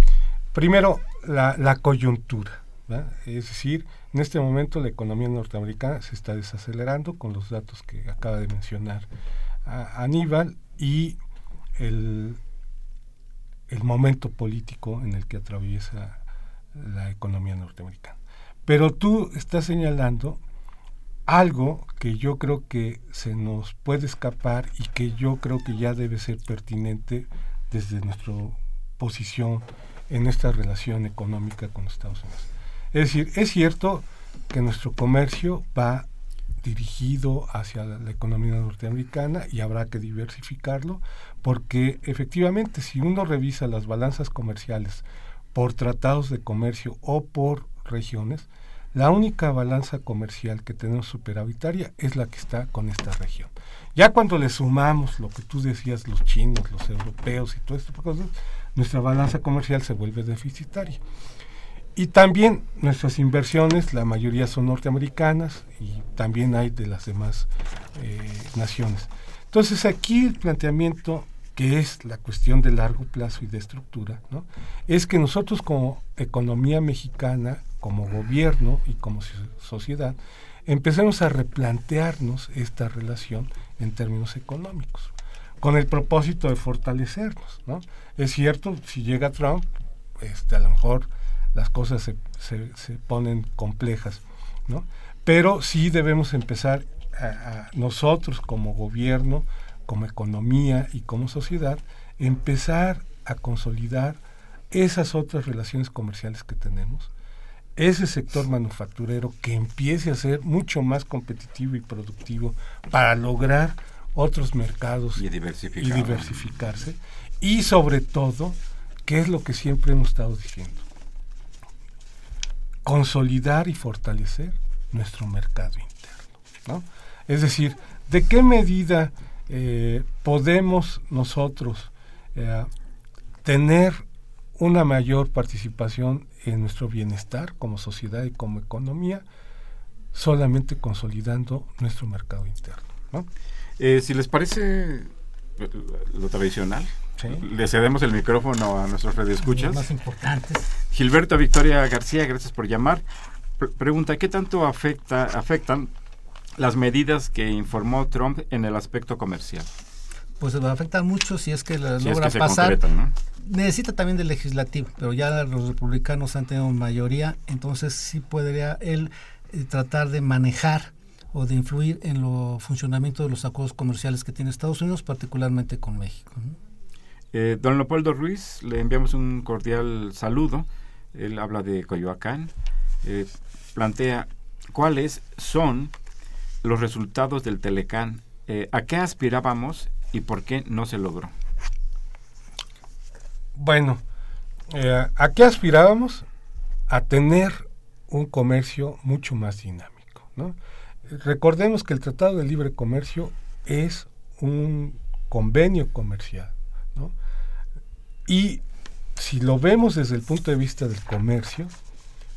Primero, la, la coyuntura, es decir, en este momento la economía norteamericana se está desacelerando con los datos que acaba de mencionar Aníbal y el el momento político en el que atraviesa la economía norteamericana. Pero tú estás señalando algo que yo creo que se nos puede escapar y que yo creo que ya debe ser pertinente desde nuestra posición en esta relación económica con Estados Unidos. Es decir, es cierto que nuestro comercio va dirigido hacia la economía norteamericana y habrá que diversificarlo porque efectivamente si uno revisa las balanzas comerciales por tratados de comercio o por regiones, la única balanza comercial que tenemos superavitaria es la que está con esta región. Ya cuando le sumamos lo que tú decías, los chinos, los europeos y todo esto, nuestra balanza comercial se vuelve deficitaria. Y también nuestras inversiones, la mayoría son norteamericanas y también hay de las demás eh, naciones. Entonces aquí el planteamiento que es la cuestión de largo plazo y de estructura, ¿no? es que nosotros como economía mexicana, como gobierno y como sociedad, empecemos a replantearnos esta relación en términos económicos, con el propósito de fortalecernos. ¿no? Es cierto, si llega Trump, este, a lo mejor las cosas se, se, ponen complejas, ¿no? Pero sí debemos empezar a, nosotros como gobierno, como economía y como sociedad, empezar a consolidar esas otras relaciones comerciales que tenemos, ese sector manufacturero que empiece a ser mucho más competitivo y productivo para lograr otros mercados y, y diversificarse y sobre todo, ¿qué es lo que siempre hemos estado diciendo? consolidar y fortalecer nuestro mercado interno. ¿no? Es decir, ¿de qué medida eh, podemos nosotros eh, tener una mayor participación en nuestro bienestar como sociedad y como economía solamente consolidando nuestro mercado interno? ¿no? Eh, si les parece lo tradicional, le cedemos el micrófono a nuestros radioescuchas. Más importantes. Gilberto Victoria García, gracias por llamar. pregunta, ¿qué tanto afecta, afectan las medidas que informó Trump en el aspecto comercial? Pues afecta mucho si es que la logra pasar. Necesita también del legislativo, pero ya los republicanos han tenido mayoría, entonces sí podría él eh, tratar de manejar o de influir en lo funcionamiento de los acuerdos comerciales que tiene Estados Unidos, particularmente con México. Eh, don Leopoldo Ruiz, le enviamos un cordial saludo. Él habla de Coyoacán. Eh, plantea cuáles son los resultados del Telecán. Eh, ¿A qué aspirábamos y por qué no se logró? Bueno, ¿a qué aspirábamos? A tener un comercio mucho más dinámico. Recordemos que el Tratado de Libre Comercio es un convenio comercial y si lo vemos desde el punto de vista del comercio,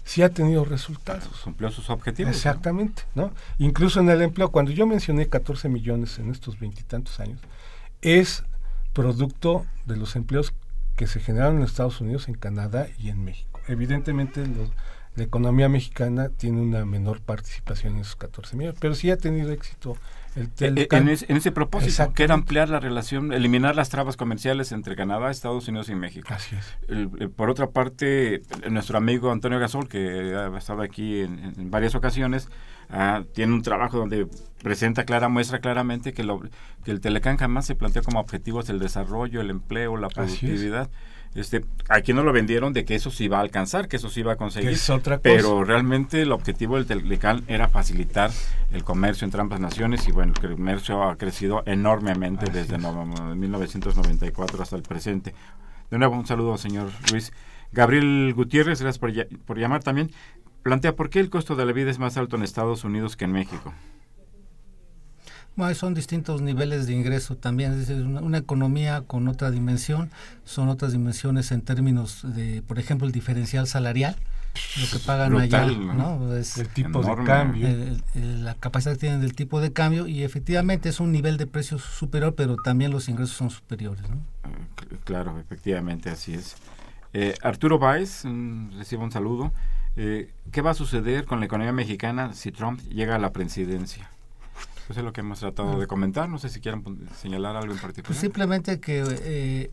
sí ha tenido resultados. Cumplió sus objetivos. Exactamente, ¿no? Incluso en el empleo, cuando yo mencioné 14 millones en estos veintitantos años, es producto de los empleos que se generaron en Estados Unidos, en Canadá y en México. Evidentemente los, la economía mexicana tiene una menor participación en esos 14 millones, pero sí ha tenido éxito el eh, en, ese, en, ese propósito, que era ampliar la relación, eliminar las trabas comerciales entre Canadá, Estados Unidos y México. Así es. El, por otra parte, nuestro amigo Antonio Gasol, que ha estado aquí en, varias ocasiones, uh, tiene un trabajo donde presenta clara, muestra claramente que, lo, que el Telecán jamás se planteó como objetivos el desarrollo, el empleo, la productividad este, aquí no lo vendieron de que eso se iba a alcanzar, que eso se iba a conseguir. Pero realmente el objetivo del Telecán era facilitar el comercio entre ambas naciones y bueno, el comercio ha crecido enormemente desde 1994 hasta el presente. De nuevo, un saludo, señor Luis. Gabriel Gutiérrez, gracias por, por llamar también. Plantea por qué el costo de la vida es más alto en Estados Unidos que en México. Bueno, son distintos niveles de ingreso también, es una, economía con otra dimensión, son otras dimensiones en términos de, por ejemplo, el diferencial salarial, lo que pagan allá, ¿no? Es el tipo de cambio, la capacidad que tienen del tipo de cambio y efectivamente es un nivel de precios superior, pero también los ingresos son superiores, ¿no? Eh, claro, efectivamente, así es. Eh, Arturo Báez, recibe un saludo. Eh, ¿Qué va a suceder con la economía mexicana si Trump llega a la presidencia? Eso es lo que hemos tratado de comentar. No sé si quieren señalar algo en particular. Pues simplemente que eh,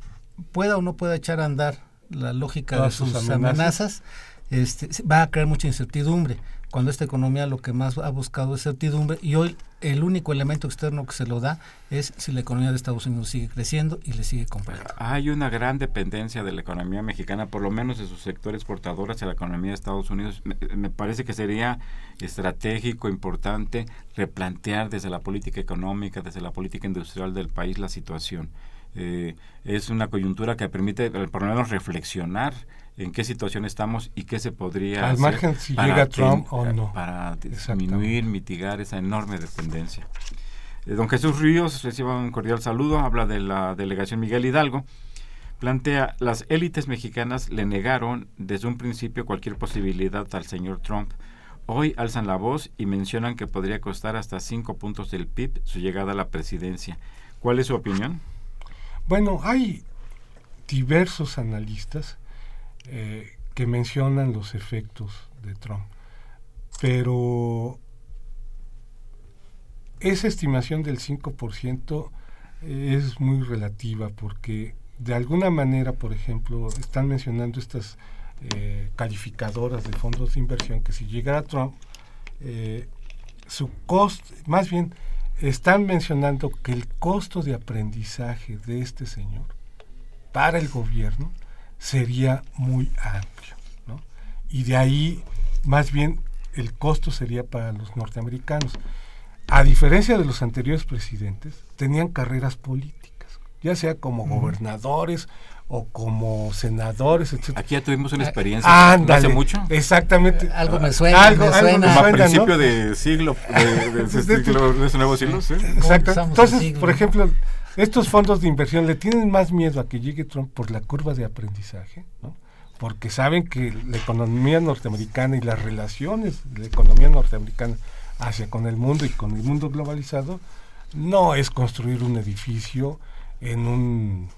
pueda o no pueda echar a andar la lógica de sus amenazas, este, va a crear mucha incertidumbre. Cuando esta economía lo que más ha buscado es certidumbre y hoy el único elemento externo que se lo da es si la economía de Estados Unidos sigue creciendo y le sigue comprando. Hay una gran dependencia de la economía mexicana, por lo menos de sus sectores portadores hacia la economía de Estados Unidos. Me, parece que sería estratégico, importante, replantear desde la política económica, desde la política industrial del país la situación. Eh, es una coyuntura que permite, por lo menos, reflexionar en qué situación estamos y qué se podría Al margen si llega Trump o no. Para disminuir, mitigar esa enorme dependencia. Eh, don Jesús Ríos reciba un cordial saludo, habla de la delegación Miguel Hidalgo. Plantea, las élites mexicanas le negaron desde un principio cualquier posibilidad al señor Trump. Hoy alzan la voz y mencionan que podría costar hasta cinco puntos del PIB su llegada a la presidencia. ¿Cuál es su opinión? Bueno, hay diversos analistas eh, que mencionan los efectos de Trump. Pero esa estimación del 5% es muy relativa porque de alguna manera, por ejemplo, están mencionando estas eh, calificadoras de fondos de inversión que si llegara Trump, eh, su costo, más bien, están mencionando que el costo de aprendizaje de este señor para el gobierno sería muy amplio. ¿no? Y de ahí, más bien, el costo sería para los norteamericanos. A diferencia de los anteriores presidentes, tenían carreras políticas, ya sea como gobernadores o como senadores, etc. Aquí ya tuvimos una experiencia hace mucho. Exactamente. Eh, algo me suena. Algo, me suena. a principio de siglo, de, de, de ese nuevo siglo. ¿sí? Exacto. Entonces, por ejemplo, estos fondos de inversión le tienen más miedo a que llegue Trump por la curva de aprendizaje, ¿no? porque saben que la economía norteamericana y las relaciones de la economía norteamericana hacia con el mundo y con el mundo globalizado no es construir un edificio en un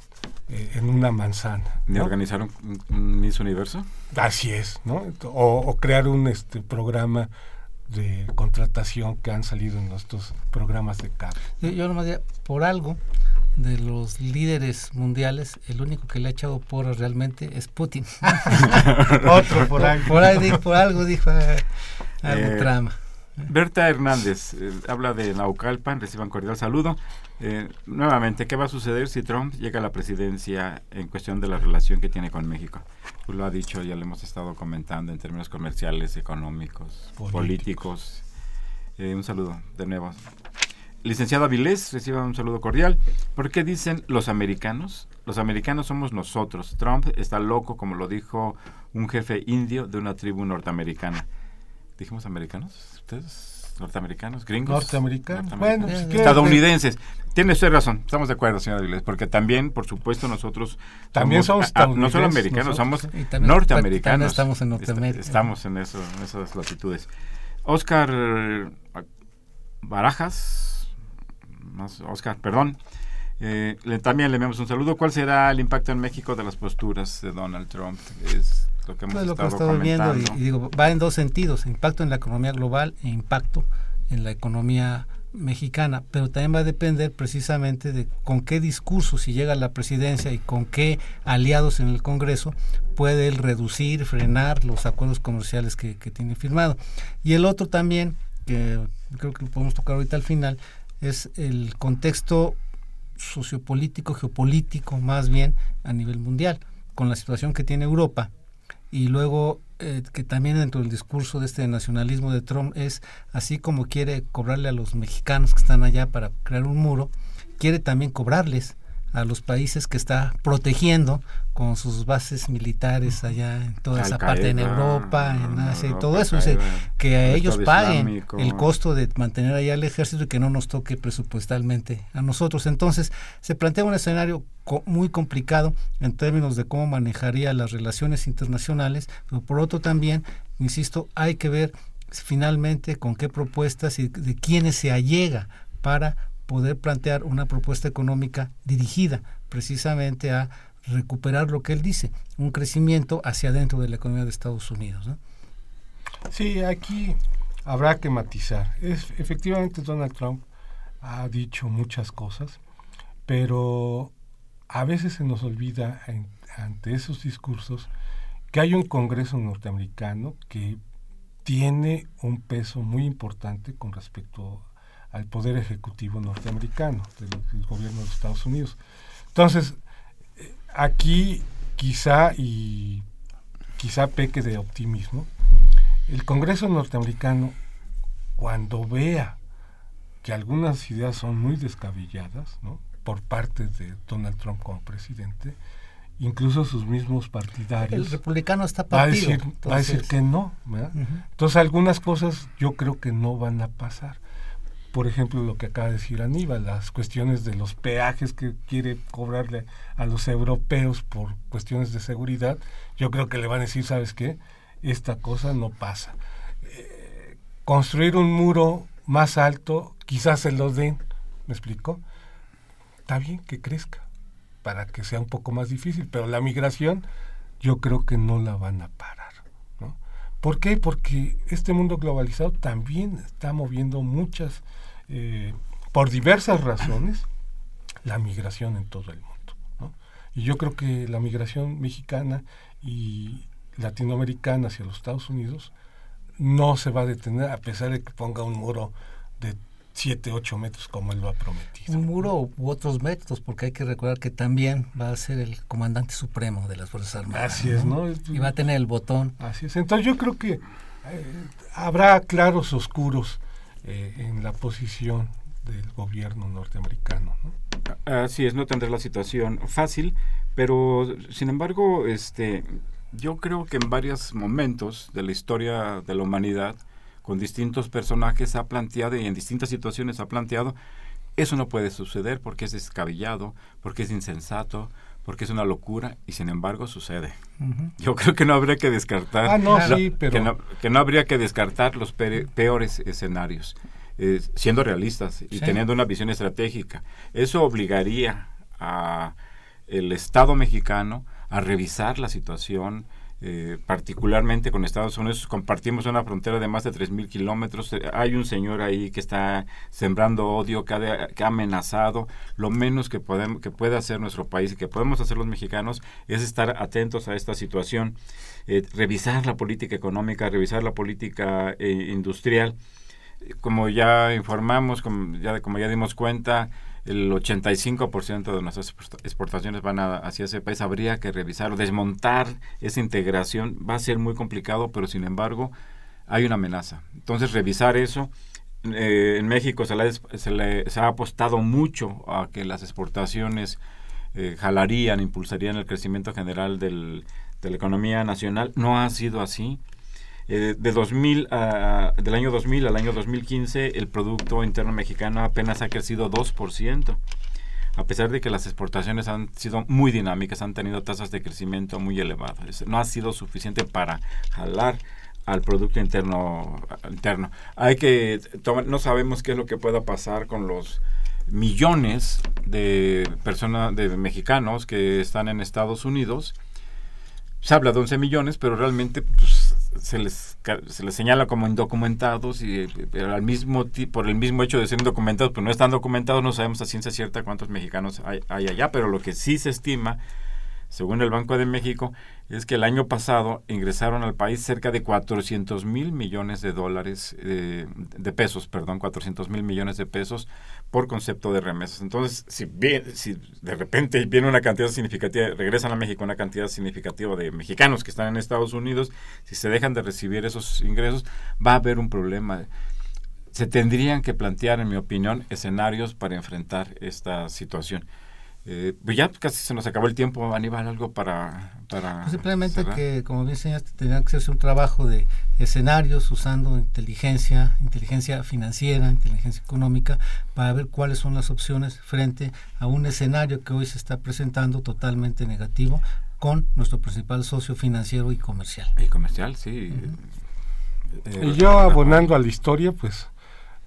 eh, en una manzana. ¿Ni organizar un, Miss Universo? Así es, ¿no? O, crear un este programa de contratación que han salido en nuestros programas de cable. Yo nomás diría, por algo, de los líderes mundiales, el único que le ha echado porras realmente es Putin. Otro por algo. Por, algo dijo eh, algo eh, trama. Berta Hernández eh, habla de Naucalpan, reciban cordial saludo. nuevamente, ¿qué va a suceder si Trump llega a la presidencia en cuestión de la relación que tiene con México? Pues lo ha dicho, ya lo hemos estado comentando en términos comerciales, económicos, políticos. un saludo de nuevo. Licenciado Avilés, reciba un saludo cordial. ¿Por qué dicen los americanos? Los americanos somos nosotros. Trump está loco, como lo dijo un jefe indio de una tribu norteamericana. ¿Dijimos americanos? ¿Ustedes? ¿Norteamericanos? ¿Gringos? Norteamericanos. Bueno, estadounidenses. Tiene usted razón, estamos de acuerdo, señora Avilés, porque también, por supuesto, nosotros También somos no solo americanos, nosotros. somos también- norteamericanos. también estamos en Est- Norteamérica. Estamos en, eso, en esas latitudes. Oscar Barajas, más Oscar, perdón. eh, le- también le enviamos un saludo. ¿Cuál será el impacto en México de las posturas de Donald Trump? Es lo que hemos Pues lo que estado viendo y digo, va en dos sentidos, impacto en la economía global e impacto en la economía mexicana, pero también va a depender precisamente de con qué discurso, si llega a la presidencia y con qué aliados en el Congreso puede él reducir, frenar los acuerdos comerciales que, que tiene firmado. Y el otro también, que creo que lo podemos tocar ahorita al final, es el contexto sociopolítico, geopolítico más bien a nivel mundial, con la situación que tiene Europa y luego eh, que también dentro del discurso de este nacionalismo de Trump es así como quiere cobrarle a los mexicanos que están allá para crear un muro, quiere también cobrarles a los países que está protegiendo con sus bases militares allá en toda esa parte en Europa, en Asia y todo eso. Que a el ellos paguen Islámico. el costo de mantener allá el ejército y que no nos toque presupuestalmente a nosotros. Entonces, se plantea un escenario co- muy complicado en términos de cómo manejaría las relaciones internacionales, pero por otro también, insisto, hay que ver finalmente con qué propuestas y de quiénes se allega para poder plantear una propuesta económica dirigida precisamente a recuperar lo que él dice, un crecimiento hacia adentro de la economía de Estados Unidos. Sí, aquí habrá que matizar. Es, efectivamente, Donald Trump ha dicho muchas cosas, pero a veces se nos olvida en- ante esos discursos que hay un Congreso norteamericano que tiene un peso muy importante con respecto al poder ejecutivo norteamericano, del, del gobierno de Estados Unidos. Entonces, eh, aquí quizá y quizá peque de optimismo, el Congreso norteamericano, cuando vea que algunas ideas son muy descabelladas, ¿no? por parte de Donald Trump como presidente, incluso sus mismos El partidarios, republicano está va a partido. decir, va a decir que no. Entonces algunas cosas yo creo que no van a pasar. Por ejemplo, lo que acaba de decir Aníbal, las cuestiones de los peajes que quiere cobrarle a los europeos por cuestiones de seguridad, yo creo que le van a decir, ¿sabes qué? Esta cosa no pasa. Eh, construir un muro más alto, quizás se lo den, ¿me explico? Está bien que crezca, para que sea un poco más difícil, pero la migración yo creo que no la van a parar. ¿Por qué? Porque este mundo globalizado también está moviendo muchas, eh, por diversas razones, la migración en todo el mundo. Y yo creo que la migración mexicana y latinoamericana hacia los Estados Unidos no se va a detener a pesar de que ponga un muro 7, 8 metros como él lo ha prometido. un muro u otros métodos, porque hay que recordar que también va a ser el comandante supremo de las Fuerzas Armadas. Así es, ¿no? Y va a tener el botón. Así es. Entonces yo creo que eh, habrá claros oscuros eh, en la posición del gobierno norteamericano. ¿no? Así es, no tendrá la situación fácil, pero sin embargo, este, yo creo que en varios momentos de la historia de la humanidad, con distintos personajes ha planteado y en distintas situaciones ha planteado, eso no puede suceder porque es descabellado, porque es insensato, porque es una locura y sin embargo sucede. Yo creo que no habría que descartar. Ah, no, la- sí, pero- Que no, que no habría que descartar los peores escenarios, eh, siendo realistas y Sí. teniendo una visión estratégica. Eso obligaría a el Estado mexicano a revisar la situación, eh, particularmente con Estados Unidos. Compartimos una frontera de más de 3.000 kilómetros. Eh, Hay un señor ahí que está sembrando odio, que ha, que ha amenazado. Lo menos que, podemos, que puede hacer nuestro país y que podemos hacer los mexicanos es estar atentos a esta situación, eh, revisar la política económica, revisar la política eh, industrial. Como ya informamos, como ya dimos cuenta, el 85% de nuestras exporta- exportaciones van a- hacia ese país. Habría que revisarlo, desmontar esa integración. Va a ser muy complicado, pero sin embargo hay una amenaza. Entonces, revisar eso. Eh, en México se, le, se, le- se ha apostado mucho a que las exportaciones eh, jalarían, impulsarían el crecimiento general del- de la economía nacional. No ha sido así. Eh, de 2000 a- del año 2000 al año 2015, el Producto Interno Mexicano apenas ha crecido 2%. A pesar de que las exportaciones han sido muy dinámicas, han tenido tasas de crecimiento muy elevadas. No ha sido suficiente para jalar al Producto Interno. interno. Hay que tomar- no sabemos qué es lo que pueda pasar con los millones de personas, de mexicanos que están en Estados Unidos. Se habla de 11 millones, pero realmente pues, se, les, se les señala como indocumentados y eh, al mismo por el mismo hecho de ser indocumentados, pues no están documentados, no sabemos a ciencia cierta cuántos mexicanos hay, hay allá, pero lo que sí se estima, según el Banco de México, es que el año pasado ingresaron al país cerca de 400 mil millones de dólares, eh, de pesos, perdón, 400 mil millones de pesos por concepto de remesas. Entonces, si, bien, si de repente viene una cantidad significativa, regresan a México una cantidad significativa de mexicanos que están en Estados Unidos, si se dejan de recibir esos ingresos, va a haber un problema. Se tendrían que plantear, en mi opinión, escenarios para enfrentar esta situación. Eh, pues ya casi se nos acabó el tiempo, Aníbal, algo para... para Pues simplemente cerrar? que, como bien enseñaste, tendría que hacerse un trabajo de escenarios usando inteligencia, inteligencia financiera, inteligencia económica, para ver cuáles son las opciones frente a un escenario que hoy se está presentando totalmente negativo con nuestro principal socio financiero y comercial. Y comercial, sí. Eh, Y yo abonando a la historia, pues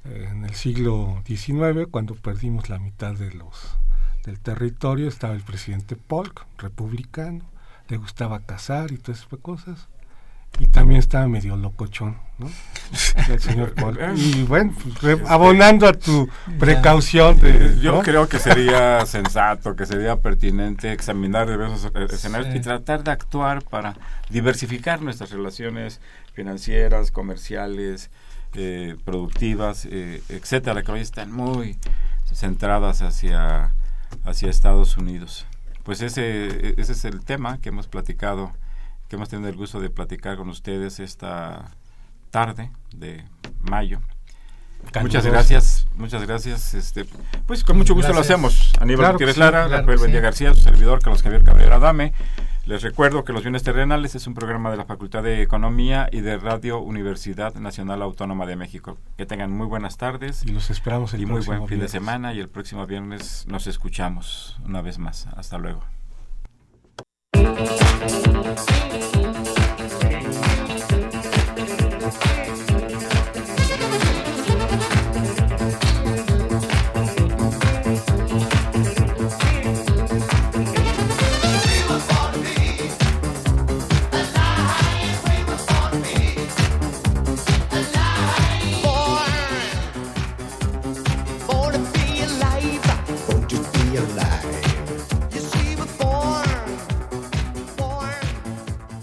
eh, en el siglo XIX, cuando perdimos la mitad de los del territorio, estaba el presidente Polk, republicano, le gustaba cazar y todas esas cosas. Y también estaba medio locochón, ¿no? El señor Polk. Y bueno, pues, re- abonando a tu precaución de... Yo ¿no? creo que sería sensato, que sería pertinente examinar diversos eh, escenarios Sí. y tratar de actuar para diversificar nuestras relaciones financieras, comerciales, eh, productivas, eh, etcétera, que hoy están muy centradas hacia, hacia Estados Unidos. Pues ese, ese es el tema que hemos platicado, que hemos tenido el gusto de platicar con ustedes esta tarde de mayo. Muchas gracias, muchas gracias. Este, pues con mucho gusto Gracias. lo hacemos. Aníbal Claro Gutiérrez sí, Lara, claro Rafael sí. García, su servidor Carlos Javier Cabrera Dame. Les recuerdo que Los Bienes Terrenales es un programa de la Facultad de Economía y de Radio Universidad Nacional Autónoma de México. Que tengan muy buenas tardes Y los esperamos el y muy buen fin de semana y el próximo viernes nos escuchamos una vez más. Hasta luego.